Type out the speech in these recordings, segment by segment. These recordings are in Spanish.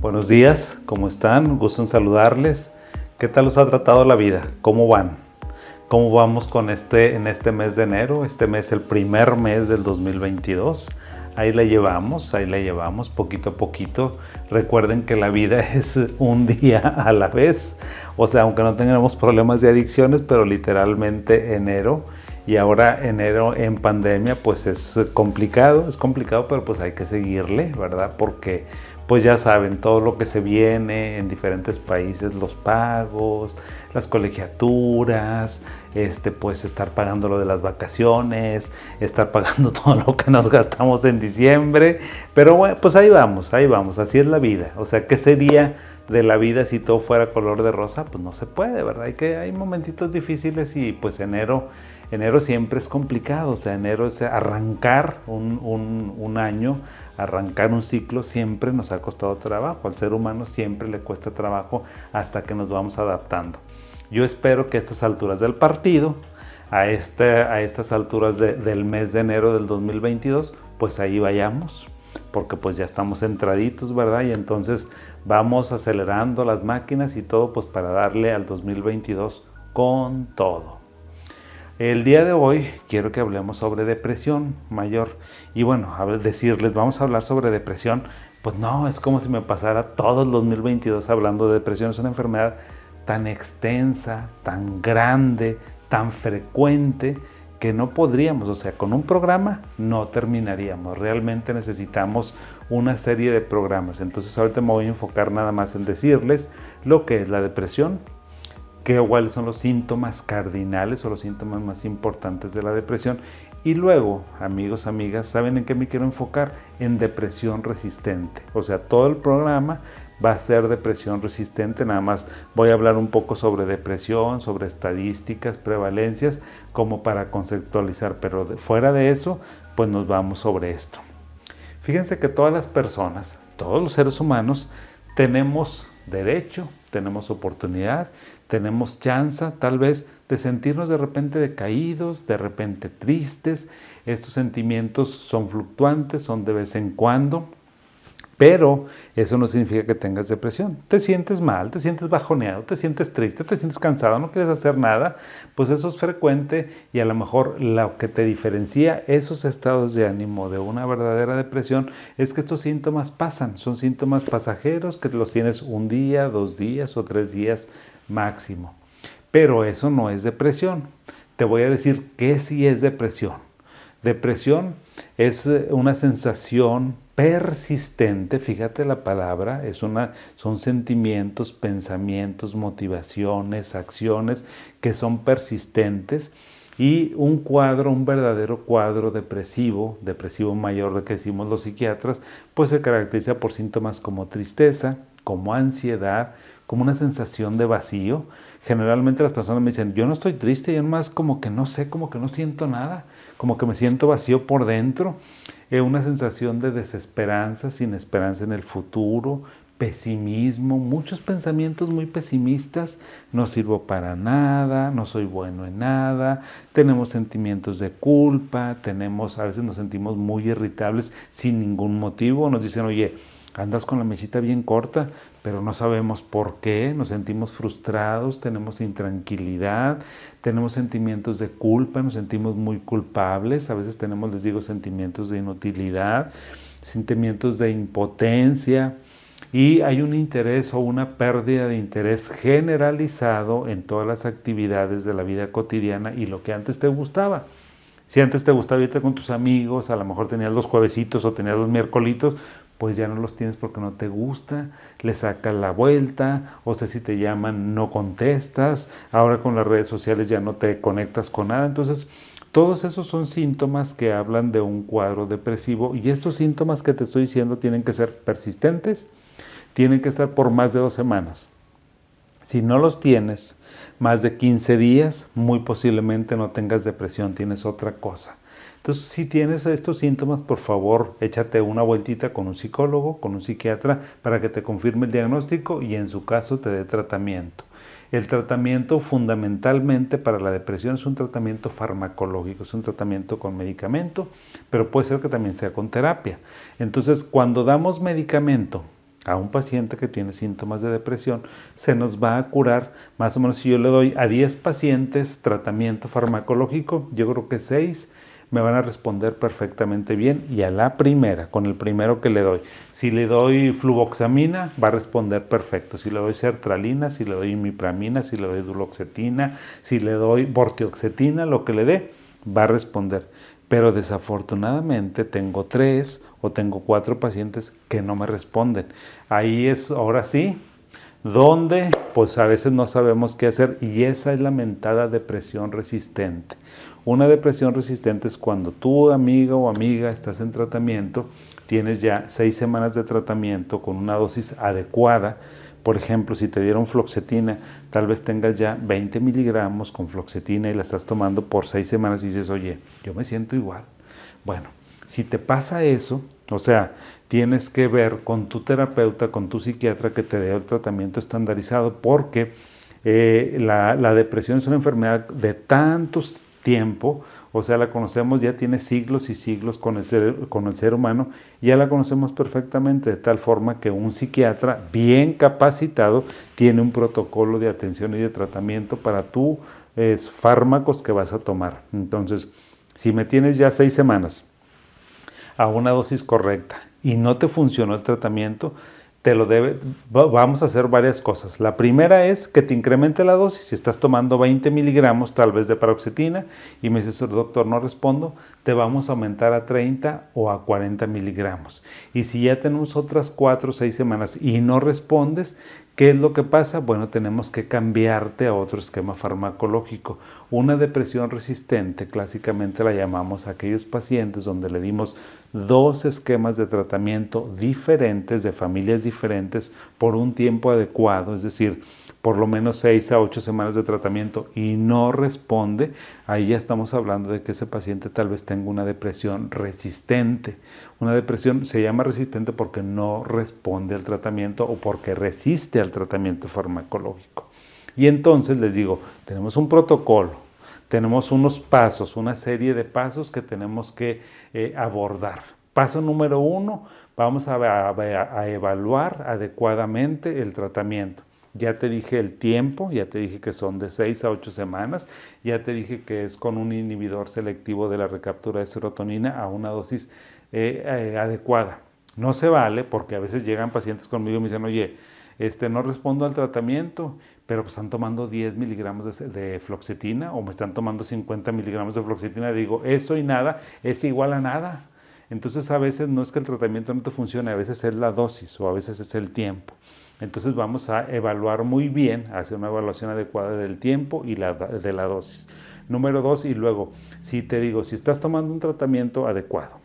Buenos días, ¿cómo están? Gusto en saludarles. ¿Qué tal os ha tratado la vida? ¿Cómo van? ¿Cómo vamos con este en este mes de enero? Este mes el primer mes del 2022. Ahí la llevamos, ahí la llevamos poquito a poquito. Recuerden que la vida es un día a la vez. O sea, aunque no tengamos problemas de adicciones, pero literalmente enero y ahora enero en pandemia pues es complicado, es complicado, pero pues hay que seguirle, ¿verdad? Porque pues ya saben todo lo que se viene en diferentes países, los pagos, las colegiaturas, este, pues estar pagando lo de las vacaciones, estar pagando todo lo que nos gastamos en diciembre, pero bueno, pues ahí vamos, ahí vamos, así es la vida. O sea, ¿qué sería de la vida si todo fuera color de rosa? Pues no se puede, ¿verdad? Hay que hay momentitos difíciles y pues enero enero siempre es complicado, o sea, enero es arrancar un, año, arrancar un ciclo siempre nos ha costado trabajo, al ser humano siempre le cuesta trabajo hasta que nos vamos adaptando. Yo espero que a estas alturas del partido, a, este, estas alturas del mes de enero del 2022, pues ahí vayamos, porque pues ya estamos entraditos, ¿verdad? Y entonces vamos acelerando las máquinas y todo pues para darle al 2022 con todo. El día de hoy quiero que hablemos sobre depresión mayor. Y bueno, a decirles, vamos a hablar sobre depresión. Pues no, es como si me pasara todo el 2022 hablando de depresión. Es una enfermedad tan extensa, tan grande, tan frecuente que no podríamos, o sea, con un programa no terminaríamos. Realmente necesitamos una serie de programas. Entonces ahorita me voy a enfocar nada más en decirles lo que es la depresión, qué, cuáles son los síntomas cardinales o los síntomas más importantes de la depresión. Y luego, amigos, amigas, ¿saben en qué me quiero enfocar? En depresión resistente. O sea, todo el programa va a ser depresión resistente. Nada más voy a hablar un poco sobre depresión, sobre estadísticas, prevalencias, como para conceptualizar. Pero fuera de eso, pues nos vamos sobre esto. Fíjense que todas las personas, todos los seres humanos, tenemos derecho, tenemos oportunidad, tenemos chance tal vez de sentirnos de repente decaídos, de repente tristes. Estos sentimientos son fluctuantes, son de vez en cuando, pero eso no significa que tengas depresión. Te sientes mal, te sientes bajoneado, te sientes triste, te sientes cansado, no quieres hacer nada, pues eso es frecuente y a lo mejor lo que te diferencia esos estados de ánimo de una verdadera depresión es que estos síntomas pasan, son síntomas pasajeros que los tienes un día, dos días o tres días máximo. Pero eso no es depresión. Te voy a decir qué sí es depresión. Depresión es eh, una sensación persistente, fíjate la palabra, es una, son sentimientos, pensamientos, motivaciones, acciones que son persistentes y un cuadro, un verdadero cuadro depresivo, depresivo mayor de que decimos los psiquiatras, pues se caracteriza por síntomas como tristeza, como ansiedad, como una sensación de vacío. Generalmente las personas me dicen, yo no estoy triste, yo más como que no sé, como que no siento nada, como que me siento vacío por dentro una sensación de desesperanza, sin esperanza en el futuro, pesimismo, muchos pensamientos muy pesimistas, no sirvo para nada, no soy bueno en nada, tenemos sentimientos de culpa, tenemos, a veces nos sentimos muy irritables sin ningún motivo, nos dicen, oye, andas con la mesita bien corta, pero no sabemos por qué, nos sentimos frustrados, tenemos intranquilidad, tenemos sentimientos de culpa, nos sentimos muy culpables, a veces tenemos, les digo, sentimientos de inutilidad, sentimientos de impotencia. Y hay un interés o una pérdida de interés generalizado en todas las actividades de la vida cotidiana y lo que antes te gustaba. Si antes te gustaba irte con tus amigos, a lo mejor tenías los juevesitos o tenías los miércolitos, pues ya no los tienes porque no te gusta, le sacas la vuelta, o sea, si te llaman no contestas, ahora con las redes sociales ya no te conectas con nada, entonces todos esos son síntomas que hablan de un cuadro depresivo y estos síntomas que te estoy diciendo tienen que ser persistentes, tienen que estar por más de dos semanas. Si no los tienes más de 15 días, muy posiblemente no tengas depresión, tienes otra cosa. Entonces, si tienes estos síntomas, por favor, échate una vueltita con un psicólogo, con un psiquiatra, para que te confirme el diagnóstico y en su caso te dé tratamiento. El tratamiento fundamentalmente para la depresión es un tratamiento farmacológico, es un tratamiento con medicamento, pero puede ser que también sea con terapia. Entonces, cuando damos medicamento a un paciente que tiene síntomas de depresión, se nos va a curar más o menos si yo le doy a 10 pacientes tratamiento farmacológico, yo creo que 6 me van a responder perfectamente bien y a la primera, con el primero que le doy. Si le doy fluvoxamina, va a responder perfecto. Si le doy sertralina, si le doy imipramina, si le doy duloxetina, si le doy bortioxetina, lo que le dé, va a responder. Pero desafortunadamente tengo tres o tengo cuatro pacientes que no me responden. Ahí es, ahora sí, donde pues a veces no sabemos qué hacer y esa es la mentada depresión resistente. Una depresión resistente es cuando tu amiga o amiga estás en tratamiento, tienes ya seis semanas de tratamiento con una dosis adecuada. Por ejemplo, si te dieron floxetina, tal vez tengas ya 20 miligramos con floxetina y la estás tomando por seis semanas y dices, oye, yo me siento igual. Bueno, si te pasa eso, o sea, tienes que ver con tu terapeuta, con tu psiquiatra que te dé el tratamiento estandarizado, porque eh, la, la depresión es una enfermedad de tantos tiempo, o sea, la conocemos, ya tiene siglos y siglos con el ser, con el ser humano, ya la conocemos perfectamente, de tal forma que un psiquiatra bien capacitado tiene un protocolo de atención y de tratamiento para tus fármacos que vas a tomar. Entonces, si me tienes ya seis semanas a una dosis correcta y no te funcionó el tratamiento, te lo debe, vamos a hacer varias cosas. La primera es que te incremente la dosis. Si estás tomando 20 miligramos tal vez de paroxetina y me dices, doctor, no respondo, te vamos a aumentar a 30 o a 40 miligramos. Y si ya tenemos otras 4 o 6 semanas y no respondes, ¿Qué es lo que pasa? Bueno, tenemos que cambiarte a otro esquema farmacológico. Una depresión resistente, clásicamente la llamamos a aquellos pacientes donde le dimos dos esquemas de tratamiento diferentes, de familias diferentes, por un tiempo adecuado, es decir, por lo menos seis a ocho semanas de tratamiento y no responde, ahí ya estamos hablando de que ese paciente tal vez tenga una depresión resistente. Una depresión se llama resistente porque no responde al tratamiento o porque resiste al tratamiento farmacológico. Y entonces les digo, tenemos un protocolo, tenemos unos pasos, una serie de pasos que tenemos que eh, abordar. Paso número uno, vamos a, evaluar adecuadamente el tratamiento. Ya te dije el tiempo, ya te dije que son de 6 a 8 semanas, ya te dije que es con un inhibidor selectivo de la recaptura de serotonina a una dosis eh, eh, adecuada. No se vale porque a veces llegan pacientes conmigo y me dicen, oye, este, no respondo al tratamiento, pero pues están tomando 10 miligramos de, de, floxetina o me están tomando 50 miligramos de floxetina. Digo, eso y nada es igual a nada. Entonces a veces no es que el tratamiento no te funcione, a veces es la dosis o a veces es el tiempo. Entonces vamos a evaluar muy bien, hacer una evaluación adecuada del tiempo y la, de la dosis. Número dos, y luego, si te digo, si estás tomando un tratamiento adecuado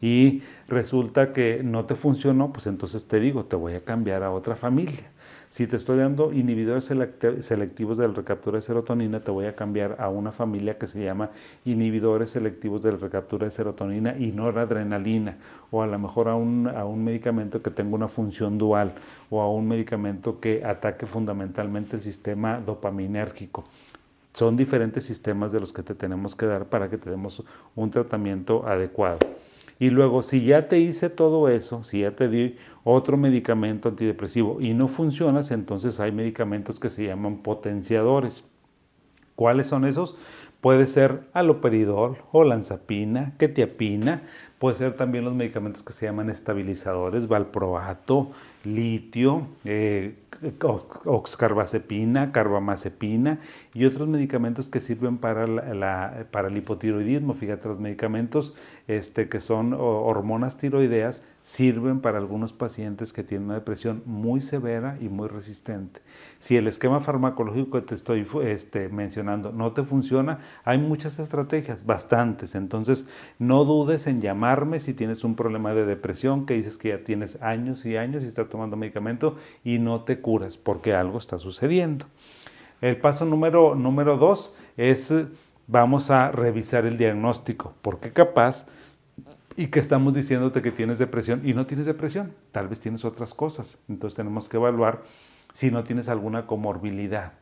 y resulta que no te funcionó, pues entonces te digo, te voy a cambiar a otra familia. Si te estoy dando inhibidores selectivos de la recaptura de serotonina, te voy a cambiar a una familia que se llama inhibidores selectivos de la recaptura de serotonina y noradrenalina, o a lo mejor a un, a un medicamento que tenga una función dual, o a un medicamento que ataque fundamentalmente el sistema dopaminérgico. Son diferentes sistemas de los que te tenemos que dar para que te demos un tratamiento adecuado. Y luego, si ya te hice todo eso, si ya te di otro medicamento antidepresivo y no funcionas, entonces hay medicamentos que se llaman potenciadores. ¿Cuáles son esos? Puede ser aloperidol, olanzapina, ketiapina, puede ser también los medicamentos que se llaman estabilizadores, valproato, litio, eh, oxcarbazepina, carbamazepina y otros medicamentos que sirven para, la, para el hipotiroidismo. Fíjate, los medicamentos este, que son hormonas tiroideas sirven para algunos pacientes que tienen una depresión muy severa y muy resistente. Si el esquema farmacológico que te estoy este, mencionando no te funciona, hay muchas estrategias, bastantes. Entonces, no dudes en llamarme si tienes un problema de depresión, que dices que ya tienes años y años y estás tomando medicamento y no te curas porque algo está sucediendo. El paso número, número dos es vamos a revisar el diagnóstico, porque capaz y que estamos diciéndote que tienes depresión y no tienes depresión, tal vez tienes otras cosas. Entonces tenemos que evaluar si no tienes alguna comorbilidad.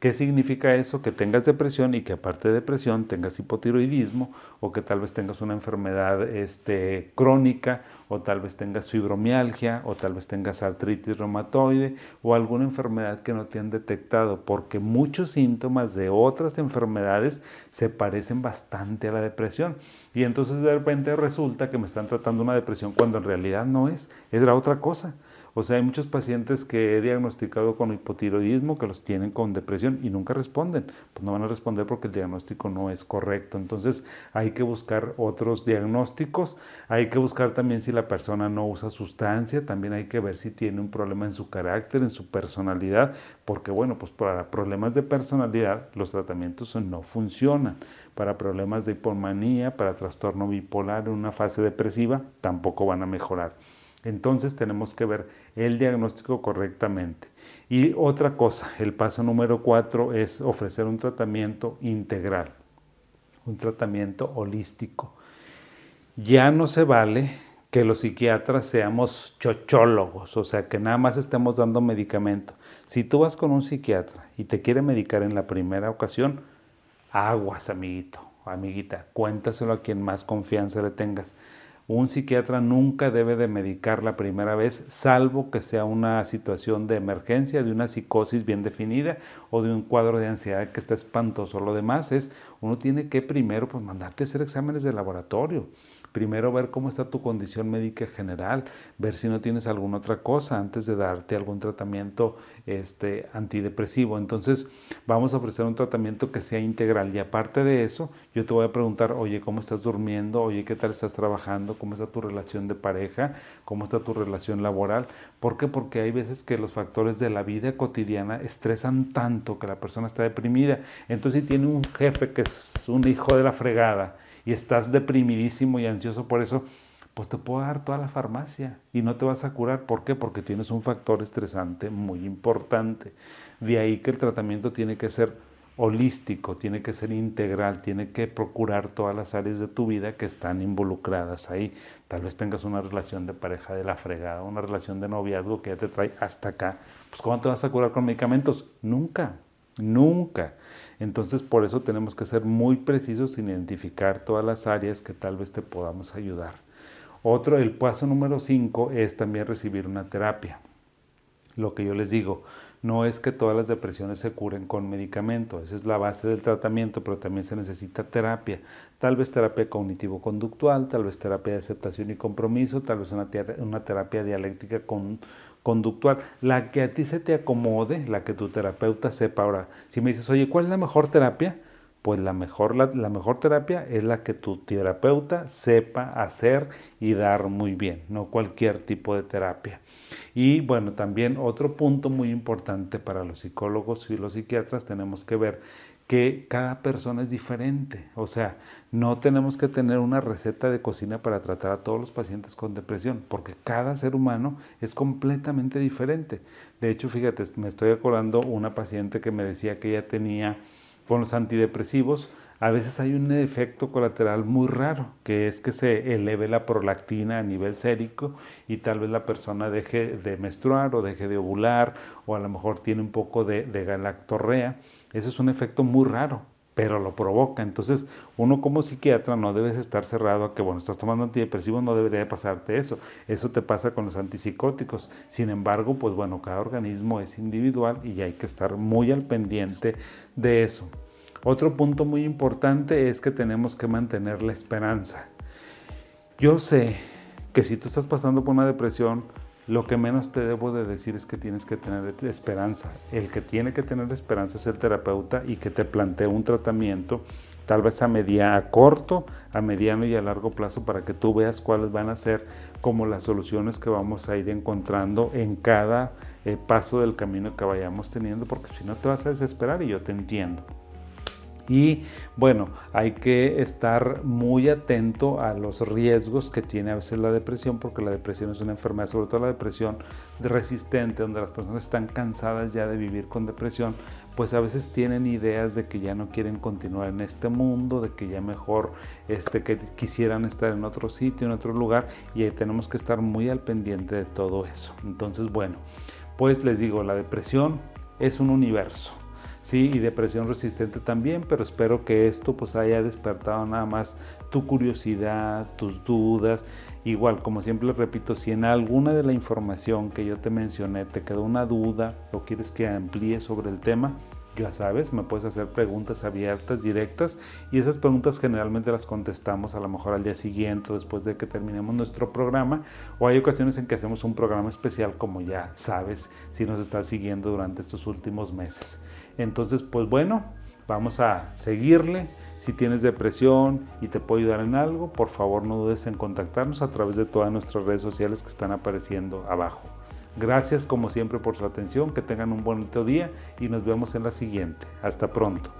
¿Qué significa eso? Que tengas depresión y que aparte de depresión tengas hipotiroidismo o que tal vez tengas una enfermedad este, crónica o tal vez tengas fibromialgia o tal vez tengas artritis reumatoide o alguna enfermedad que no te han detectado porque muchos síntomas de otras enfermedades se parecen bastante a la depresión y entonces de repente resulta que me están tratando una depresión cuando en realidad no es, es la otra cosa. O sea, hay muchos pacientes que he diagnosticado con hipotiroidismo que los tienen con depresión y nunca responden. Pues no van a responder porque el diagnóstico no es correcto. Entonces hay que buscar otros diagnósticos. Hay que buscar también si la persona no usa sustancia. También hay que ver si tiene un problema en su carácter, en su personalidad. Porque bueno, pues para problemas de personalidad los tratamientos no funcionan. Para problemas de hipomanía, para trastorno bipolar en una fase depresiva, tampoco van a mejorar. Entonces tenemos que ver el diagnóstico correctamente. Y otra cosa, el paso número cuatro es ofrecer un tratamiento integral, un tratamiento holístico. Ya no se vale que los psiquiatras seamos chochólogos, o sea, que nada más estemos dando medicamento. Si tú vas con un psiquiatra y te quiere medicar en la primera ocasión, aguas, amiguito, amiguita, cuéntaselo a quien más confianza le tengas. Un psiquiatra nunca debe de medicar la primera vez, salvo que sea una situación de emergencia, de una psicosis bien definida o de un cuadro de ansiedad que está espantoso. Lo demás es, uno tiene que primero pues, mandarte a hacer exámenes de laboratorio primero ver cómo está tu condición médica general, ver si no tienes alguna otra cosa antes de darte algún tratamiento este, antidepresivo. Entonces vamos a ofrecer un tratamiento que sea integral y aparte de eso, yo te voy a preguntar, oye, ¿cómo estás durmiendo? Oye, ¿qué tal estás trabajando? ¿Cómo está tu relación de pareja? ¿Cómo está tu relación laboral? ¿Por qué? Porque hay veces que los factores de la vida cotidiana estresan tanto que la persona está deprimida. Entonces si tiene un jefe que es un hijo de la fregada, y estás deprimidísimo y ansioso por eso, pues te puedo dar toda la farmacia y no te vas a curar. ¿Por qué? Porque tienes un factor estresante muy importante. De ahí que el tratamiento tiene que ser holístico, tiene que ser integral, tiene que procurar todas las áreas de tu vida que están involucradas ahí. Tal vez tengas una relación de pareja de la fregada, una relación de noviazgo que ya te trae hasta acá. Pues ¿cómo te vas a curar con medicamentos? Nunca, nunca. Entonces por eso tenemos que ser muy precisos en identificar todas las áreas que tal vez te podamos ayudar. Otro, el paso número 5 es también recibir una terapia. Lo que yo les digo, no es que todas las depresiones se curen con medicamento, esa es la base del tratamiento, pero también se necesita terapia. Tal vez terapia cognitivo-conductual, tal vez terapia de aceptación y compromiso, tal vez una, una terapia dialéctica con conductual, la que a ti se te acomode, la que tu terapeuta sepa. Ahora, si me dices, oye, ¿cuál es la mejor terapia? Pues la mejor, la, mejor terapia es la que tu terapeuta sepa hacer y dar muy bien, no cualquier tipo de terapia. Y bueno, también otro punto muy importante para los psicólogos y los psiquiatras tenemos que ver que cada persona es diferente. O sea, no tenemos que tener una receta de cocina para tratar a todos los pacientes con depresión, porque cada ser humano es completamente diferente. De hecho, fíjate, me estoy acordando una paciente que me decía que ella tenía con los antidepresivos, a veces hay un efecto colateral muy raro, que es que se eleve la prolactina a nivel sérico y tal vez la persona deje de menstruar o deje de ovular o a lo mejor tiene un poco de, galactorrea. Eso es un efecto muy raro, pero lo provoca. Entonces, uno como psiquiatra no debes estar cerrado a que, bueno, estás tomando antidepresivos, no debería de pasarte eso. Eso te pasa con los antipsicóticos. Sin embargo, pues bueno, cada organismo es individual y hay que estar muy al pendiente de eso. Otro punto muy importante es que tenemos que mantener la esperanza. Yo sé que si tú estás pasando por una depresión, lo que menos te debo de decir es que tienes que tener esperanza. El que tiene que tener esperanza es el terapeuta y que te plantee un tratamiento, tal vez a, media, a corto, a mediano y a largo plazo para que tú veas cuáles van a ser como las soluciones que vamos a ir encontrando en cada eh, paso del camino que vayamos teniendo, porque si no te vas a desesperar y yo te entiendo. Y bueno, hay que estar muy atento a los riesgos que tiene a veces la depresión, porque la depresión es una enfermedad, sobre todo la depresión resistente, donde las personas están cansadas ya de vivir con depresión, pues a veces tienen ideas de que ya no quieren continuar en este mundo, de que ya mejor este, que quisieran estar en otro sitio, en otro lugar, y ahí tenemos que estar muy al pendiente de todo eso. Entonces, bueno, pues les digo, la depresión es un universo Sí, y depresión resistente también, pero espero que esto pues haya despertado nada más tu curiosidad, tus dudas. Igual, como siempre repito, si en alguna de la información que yo te mencioné te quedó una duda o quieres que amplíe sobre el tema, ya sabes, me puedes hacer preguntas abiertas, directas, y esas preguntas generalmente las contestamos a lo mejor al día siguiente, después de que terminemos nuestro programa, o hay ocasiones en que hacemos un programa especial, como ya sabes, si nos estás siguiendo durante estos últimos meses. Entonces, pues bueno, vamos a seguirle. Si tienes depresión y te puedo ayudar en algo, por favor no dudes en contactarnos a través de todas nuestras redes sociales que están apareciendo abajo. Gracias como siempre por su atención, que tengan un bonito día y nos vemos en la siguiente. Hasta pronto.